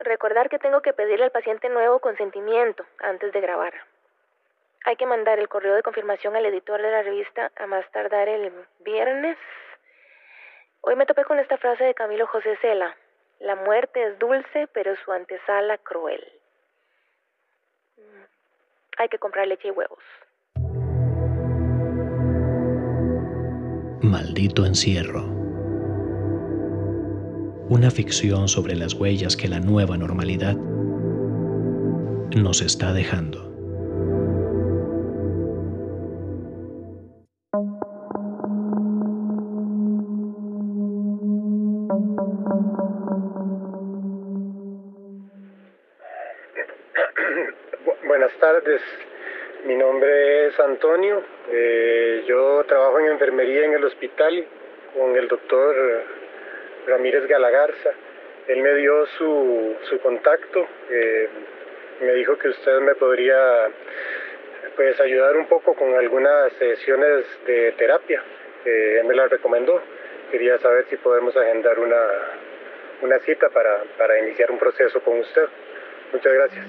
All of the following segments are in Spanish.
Recordar que tengo que pedirle al paciente nuevo consentimiento antes de grabar. Hay que mandar el correo de confirmación al editor de la revista a más tardar el viernes. Hoy me topé con esta frase de Camilo José Cela. La muerte es dulce, pero su antesala cruel. Hay que comprar leche y huevos. Maldito encierro. Una ficción sobre las huellas que la nueva normalidad nos está dejando. Buenas tardes, mi nombre es Antonio, eh, yo trabajo en enfermería en el hospital con el doctor Ramírez Galagarza. Él me dio su, su contacto, eh, me dijo que usted me podría pues ayudar un poco con algunas sesiones de terapia. él me la recomendó. Quería saber si podemos agendar una, una cita para, para iniciar un proceso con usted. Muchas gracias.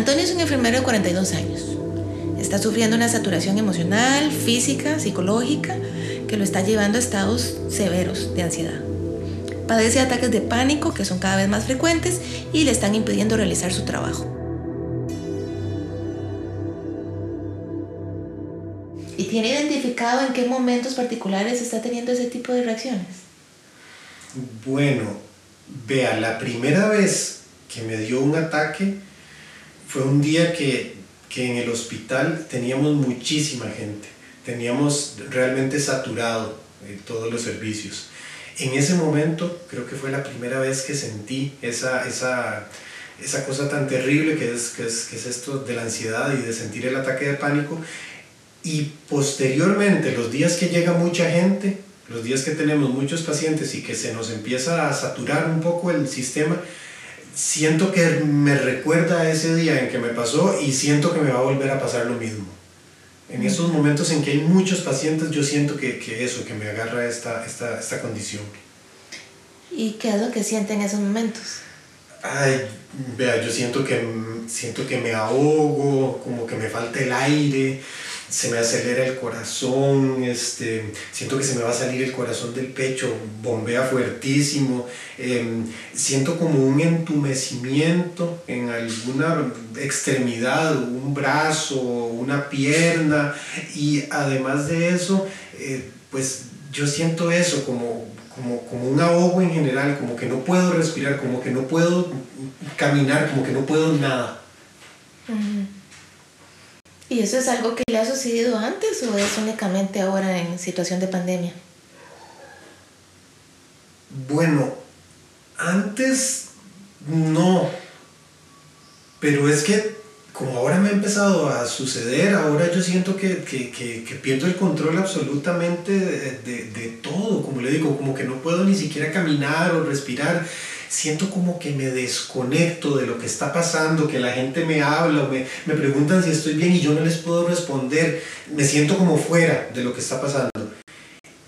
Antonio es un enfermero de 42 años. Está sufriendo una saturación emocional, física, psicológica, que lo está llevando a estados severos de ansiedad. Padece ataques de pánico que son cada vez más frecuentes y le están impidiendo realizar su trabajo. ¿Y tiene identificado en qué momentos particulares está teniendo ese tipo de reacciones? Bueno, vea, la primera vez que me dio un ataque fue un día que, que en el hospital teníamos muchísima gente, teníamos realmente saturado eh, todos los servicios. En ese momento creo que fue la primera vez que sentí esa, esa, esa cosa tan terrible que es, que es, que es esto de la ansiedad y de sentir el ataque de pánico. Y posteriormente, los días que llega mucha gente, los días que tenemos muchos pacientes y que se nos empieza a saturar un poco el sistema, siento que me recuerda a ese día en que me pasó y siento que me va a volver a pasar lo mismo. En esos momentos en que hay muchos pacientes, yo siento que, que eso, que me agarra esta, esta, esta condición. ¿Y qué es lo que siente en esos momentos? Ay, vea, yo siento que, siento que me ahogo, como que me falta el aire, se me acelera el corazón, este, siento que se me va a salir el corazón del pecho, bombea fuertísimo, em, siento como un entumecimiento en alguna extremidad, un brazo, una pierna y además de eso, eh, pues yo siento eso como, como, como un ahogo en general, como que no puedo respirar, como que no puedo caminar, como que no puedo nada. ¿Y eso es algo que le ha sucedido antes o es únicamente ahora en situación de pandemia? Bueno, antes no, pero es que como ahora me ha empezado a suceder, ahora yo siento que, que, que, pierdo el control absolutamente de, de, todo, como le digo, como que no puedo ni siquiera caminar o respirar siento como que me desconecto de lo que está pasando, que la gente me habla me, me preguntan si estoy bien y yo no les puedo responder, me siento como fuera de lo que está pasando.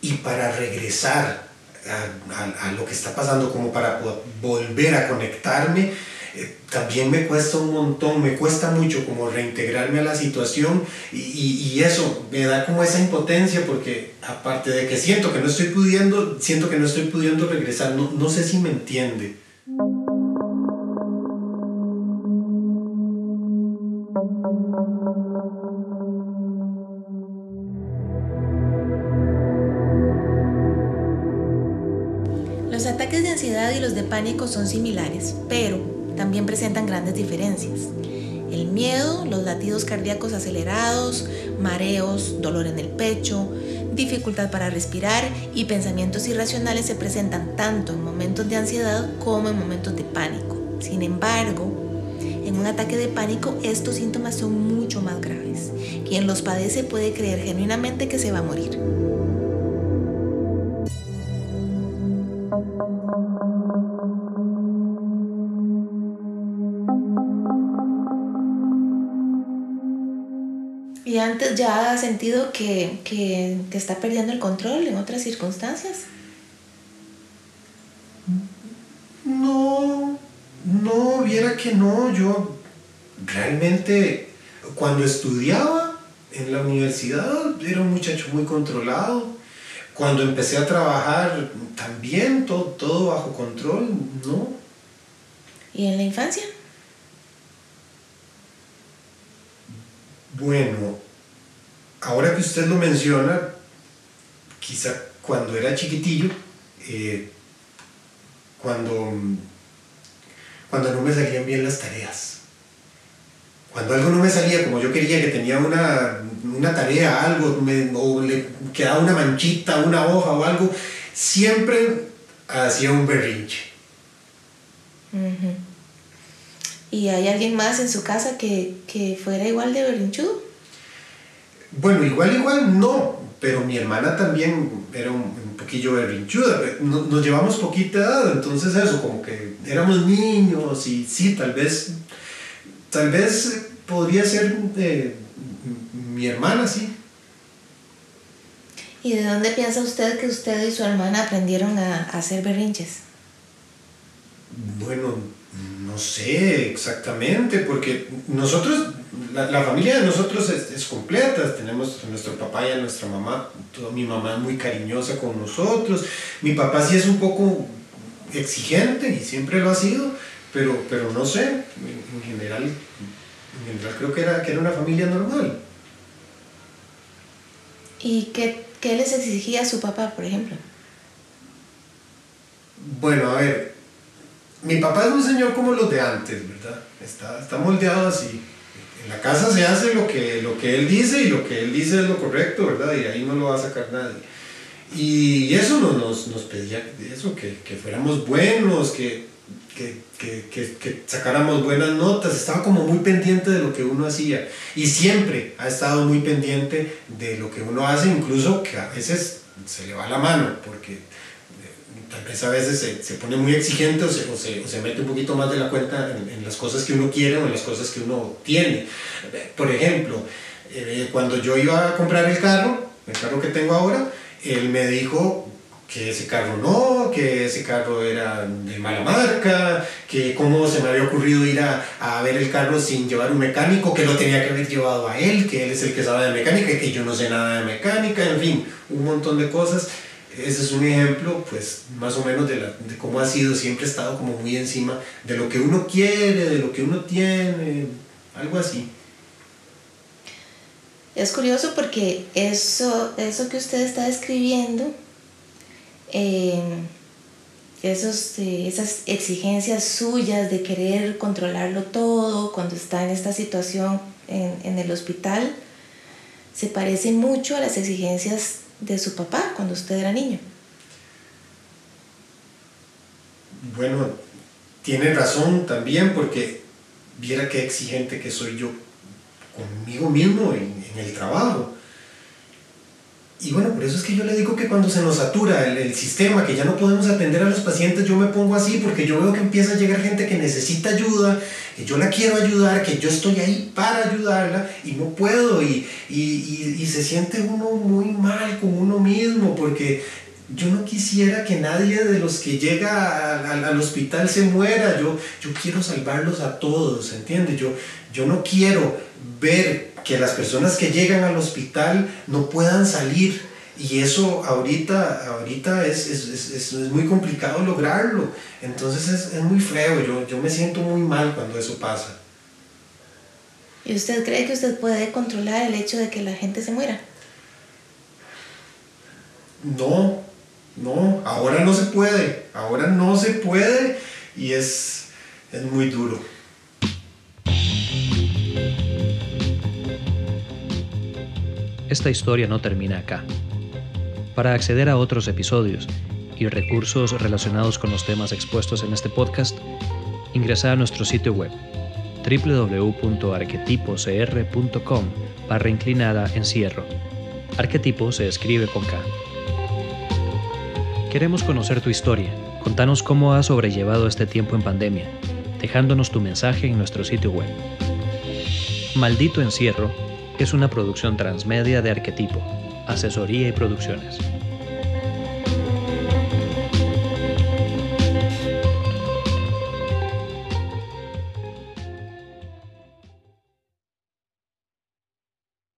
Y para regresar a, a lo que está pasando, como para volver a conectarme, también me cuesta un montón, me cuesta mucho como reintegrarme a la situación y, y, y, eso me da como esa impotencia porque aparte de que siento que no estoy pudiendo, siento que no estoy pudiendo regresar, no, no sé si me entiende. Los ataques de ansiedad y los de pánico son similares, pero también presentan grandes diferencias. El miedo, los latidos cardíacos acelerados, mareos, dolor en el pecho, dificultad para respirar y pensamientos irracionales se presentan tanto en momentos de ansiedad como en momentos de pánico. Sin embargo, en un ataque de pánico estos síntomas son mucho más graves. Quien los padece puede creer genuinamente que se va a morir. Antes ya ha sentido que, que, que está perdiendo el control en otras circunstancias? No, no, viera que no, yo realmente cuando estudiaba en la universidad era un muchacho muy controlado. Cuando empecé a trabajar también todo, todo bajo control, ¿no? ¿Y en la infancia? Bueno, ahora que usted lo menciona, quizá cuando era chiquitillo, eh, cuando, cuando no me salían bien las tareas. Cuando algo no me salía como yo quería, que tenía una, una tarea, algo, o le quedaba una manchita, una hoja o algo, siempre hacía un berrinche. ¿Y hay alguien más en su casa que, que fuera igual de berrinchudo? Bueno, igual, igual no, pero mi hermana también era un, un poquillo berrinchuda. No- Nos, llevamos poquita edad, entonces eso, como que éramos niños y sí, tal vez, tal vez eh, podría ser eh, mi hermana, sí. ¿Y de dónde piensa usted que usted y su hermana aprendieron a, a hacer berrinches? Bueno, no sé exactamente, porque nosotros, la, la familia de nosotros es, es completa, tenemos a nuestro papá y a nuestra mamá, toda mi mamá es muy cariñosa con nosotros, mi papá sí es un poco exigente y siempre lo ha sido, pero, pero no sé, en, en general, en general creo que era, que era una familia normal. ¿Y qué, qué les exigía su papá, por ejemplo? Bueno, a ver, mi papá es un señor como los de antes, ¿verdad? Está, está moldeado así. En la casa se hace lo que, lo que él dice y lo que él dice es lo correcto, ¿verdad? Y ahí no lo va a sacar nadie. Y eso nos, nos, nos pedía, eso, que, que fuéramos buenos, que, que, que, que, sacáramos buenas notas. Estaba como muy pendiente de lo que uno hacía. Y siempre ha estado muy pendiente de lo que uno hace, incluso que a veces se le va la mano, porque tal vez a veces se, se pone muy exigente o se, o, se, o se, mete un poquito más de la cuenta en, en, las cosas que uno quiere o en las cosas que uno tiene. Por ejemplo, eh, cuando yo iba a comprar el carro, el carro que tengo ahora, él me dijo que ese carro no, que ese carro era de mala marca, que cómo se me había ocurrido ir a, a ver el carro sin llevar un mecánico, que lo tenía que haber llevado a él, que él es el que sabe de mecánica, que yo no sé nada de mecánica, en fin, un montón de cosas ese es un ejemplo, pues, más o menos de, la, de cómo ha sido, siempre estado como muy encima de lo que uno quiere, de lo que uno tiene, algo así. Es curioso porque eso, eso que usted está describiendo, eh, esos, eh, esas exigencias suyas de querer controlarlo todo cuando está en esta situación en, en el hospital, se parece mucho a las exigencias de su papá cuando usted era niño. Bueno, tiene razón también porque viera qué exigente que soy yo conmigo mismo en, en, el trabajo. Y bueno, por eso es que yo le digo que cuando se nos satura el, el, sistema, que ya no podemos atender a los pacientes, yo me pongo así porque yo veo que empieza a llegar gente que necesita ayuda, que yo la quiero ayudar, que yo estoy ahí para ayudarla y no puedo y, y, y, y se siente uno muy mal con uno mismo porque yo no quisiera que nadie de los que llega al, al hospital se muera, yo, yo quiero salvarlos a todos, ¿entiendes? Yo, yo no quiero ver que las personas que llegan al hospital no puedan salir y eso ahorita, ahorita es, es, es, es muy complicado lograrlo, entonces es, es muy feo, yo, yo me siento muy mal cuando eso pasa. ¿Y usted cree que usted puede controlar el hecho de que la gente se muera? No, no, ahora no se puede, ahora no se puede y es, es muy duro. Esta historia no termina acá. Para acceder a otros episodios y recursos relacionados con los temas expuestos en este podcast, ingresa a nuestro sitio web www.arquetipocr.com barra inclinada encierro. Arquetipo se escribe con K. Queremos conocer tu historia. Contanos cómo has sobrellevado este tiempo en pandemia, dejándonos tu mensaje en nuestro sitio web. Maldito encierro es una producción transmedia de arquetipo, asesoría y producciones.